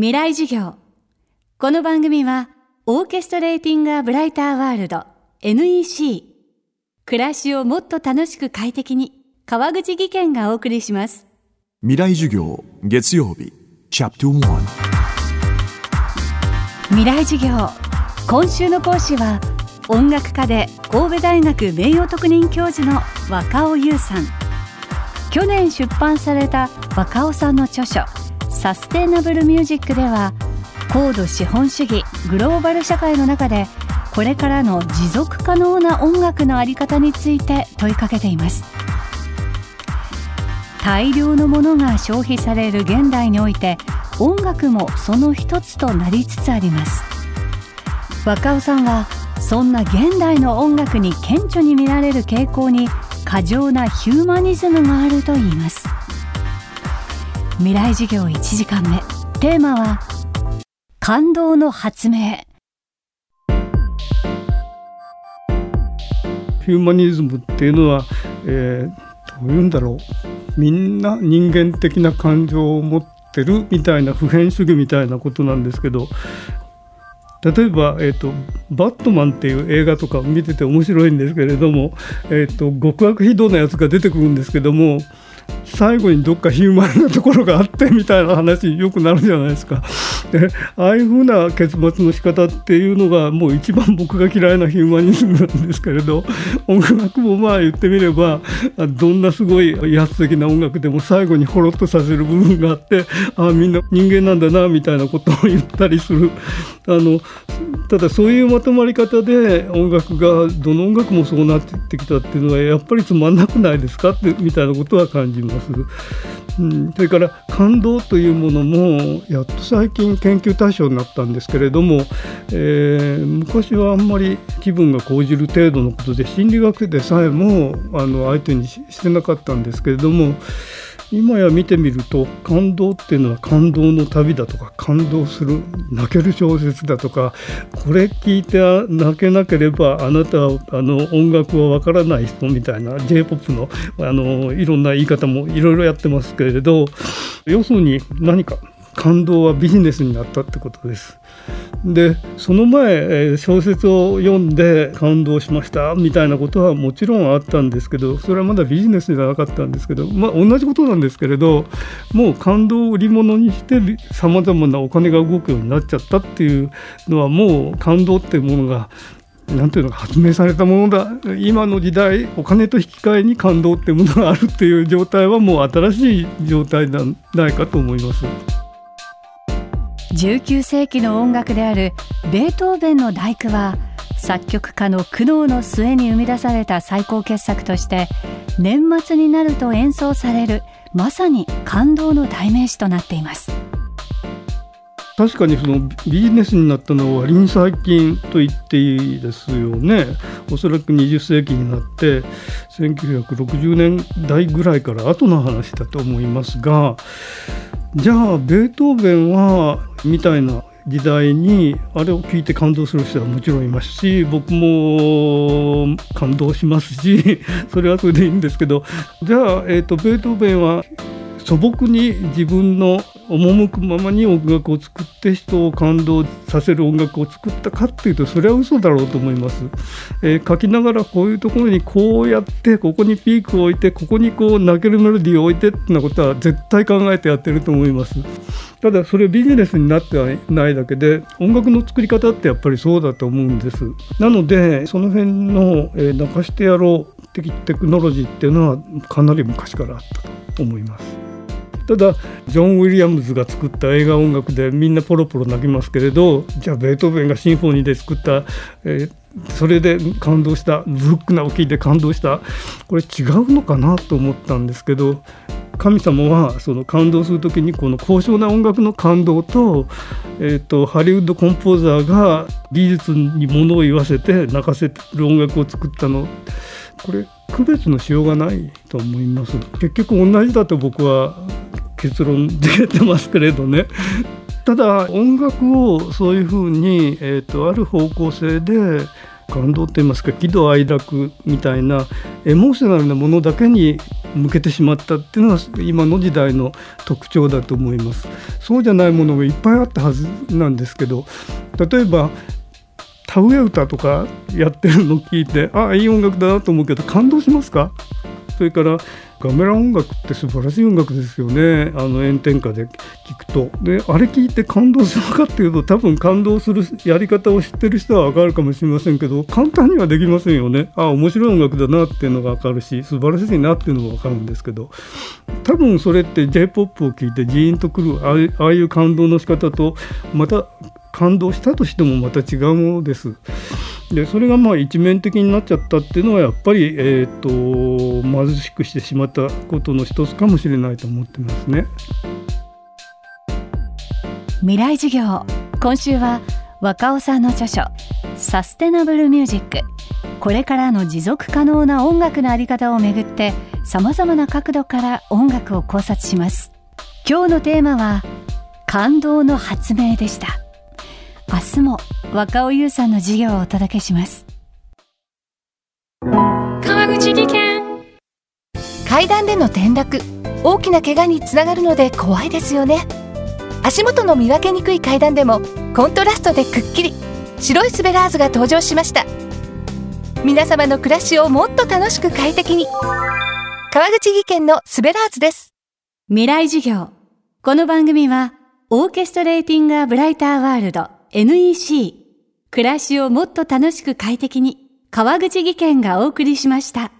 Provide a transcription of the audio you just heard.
未来授業。この番組はオーケストレーティング・ア・ブライター・ワールド NEC 暮らしをもっと楽しく快適に川口義賢がお送りします。未来授業月曜日。チャプト1未来授業。今週の講師は音楽家で神戸大学名誉特任教授の若尾優さん。去年出版された若尾さんの著書サステナブルミュージックでは高度資本主義グローバル社会の中でこれからの持続可能な音楽のあり方について問いかけています。大量のものが消費される現代において音楽もその一つとなりつつあります。若尾さんはそんな現代の音楽に顕著に見られる傾向に過剰なヒューマニズムがあるといいます。未来授業1時間目。テーマは感動の発明。ヒューマニズムっていうのは、えー、どういうんだろう。みんな人間的な感情を持ってるみたいな普遍主義みたいなことなんですけど例えば、えーと「バットマン」っていう映画とか見てて面白いんですけれども、えーと極悪非道なやつが出てくるんですけども最後にどっかヒューマンなところがあってみたいな話よくなるじゃないですか。でああいうふうな結末の仕方っていうのがもう一番僕が嫌いなヒューマニズムなんですけれど 音楽もまあ言ってみればどんなすごい威圧的な音楽でも最後にほろっとさせる部分があってああみんな人間なんだなみたいなことを言ったりするあのただそういうまとまり方で音楽がどの音楽もそうなってきたっていうのはやっぱりつまんなくないですかってみたいなことは感じます。うん、それから感動というものもやっと最近研究対象になったんですけれども、えー、昔はあんまり気分が高じる程度のことで心理学でさえもあの相手にしてなかったんですけれども今や見てみると感動っていうのは感動の旅だとか感動する泣ける小説だとかこれ聞いて泣けなければあなたはあの音楽はわからない人みたいな j p o p のあのいろんな言い方もいろいろやってますけれど要するに何か感動はビジネスになったってことです。でその前小説を読んで感動しましたみたいなことはもちろんあったんですけどそれはまだビジネスじゃなかったんですけどまあ同じことなんですけれどもう感動を売り物にしてさまざまなお金が動くようになっちゃったっていうのはもう感動っていうものがなんていうのか発明されたものだ今の時代お金と引き換えに感動っていうものがあるっていう状態はもう新しい状態ではないかと思います。19世紀の音楽であるベートーベンの第九は作曲家の苦悩の末に生み出された最高傑作として年末になると演奏されるまさに感動の代名詞となっています。確かにそのビジネスになったのは割に最近と言っていいですよね。おそらく20世紀になって1960年代ぐらいから後の話だと思いますがじゃあベートーベンはみたいな時代にあれを聞いて感動する人はもちろんいますし僕も感動しますしそれはそれでいいんですけど。じゃあ、えーと、ベートーベンは素朴に自分の赴くままに音楽を作って人を感動させる音楽を作ったかっていうとそれは嘘だろうと思います、えー、書きながらこういうところにこうやってここにピークを置いてここにこう泣けるメロディーを置いてってなことは絶対考えてやってると思います。ただそれビジネスになってはないだけで音楽の作り方ってやっぱりそうだと思うんです。なのでその辺の、えー、泣かしてやろう的テクノロジーっていうのはかなり昔からあったと思います。ただジョン・ウィリアムズが作った映画音楽でみんなポロポロ泣きますけれどじゃあベートーベンがシンフォニーで作った、えー、それで感動したブルックなを聞いて感動した。これ違うのかなと思ったんですけど神様はその感動する時にこの高尚な音楽の感動と,、えーと、ハリウッドコンポーザーが技術にものを言わせて泣かせる音楽を作ったの。これ区別のしようがないと思います。結局同じだと僕は結論付けてますけれどね。ただ音楽をそういうふうに、えーと、ある方向性で感動って言いますか喜怒哀楽みたいなエモーショナルなものだけに向けてしまったっていうのは今の時代の特徴だと思います。そうじゃないものがいっぱいあったはずなんですけど例えば田植え歌とかやってるのを聞いてあいい音楽だなと思うけど感動しますか？それからガメラ音楽って素晴らしい音楽ですよね。あの炎天下で聞くと。であれ聞いて感動するかっていうと多分感動するやり方を知ってる人は分かるかもしれませんけど簡単にはできませんよね。あ面白い音楽だなっていうのが分かるし素晴らしいなっていうのも分かるんですけど。多分それって j p o p を聴いてジーンとくるああいう感動の仕方とまた感動したとしてもまた違うものです。でそれがまあ一面的になっちゃったっていうのはやっぱり、えーと、貧しくしてしまったことの一つかもしれないと思ってますね。未来授業今週は若尾さんの著書「サステナブルミュージック。これからの持続可能な音楽のあり方をめぐってさまざまな角度から音楽を考察します。今日のテーマは感動の発明でした。明日も若尾優さんの授業をお届けします。川口技研。階段での転落。大きな怪我につながるので怖いですよね。足元の見分けにくい階段でもコントラストでくっきり。白いスベラーズが登場しました。皆様の暮らしをもっと楽しく快適に。川口技研のスベラーズです。未来授業。この番組はオーケストレーティングアブライターワールド NEC 暮らしをもっと楽しく快適に川口義賢がお送りしました。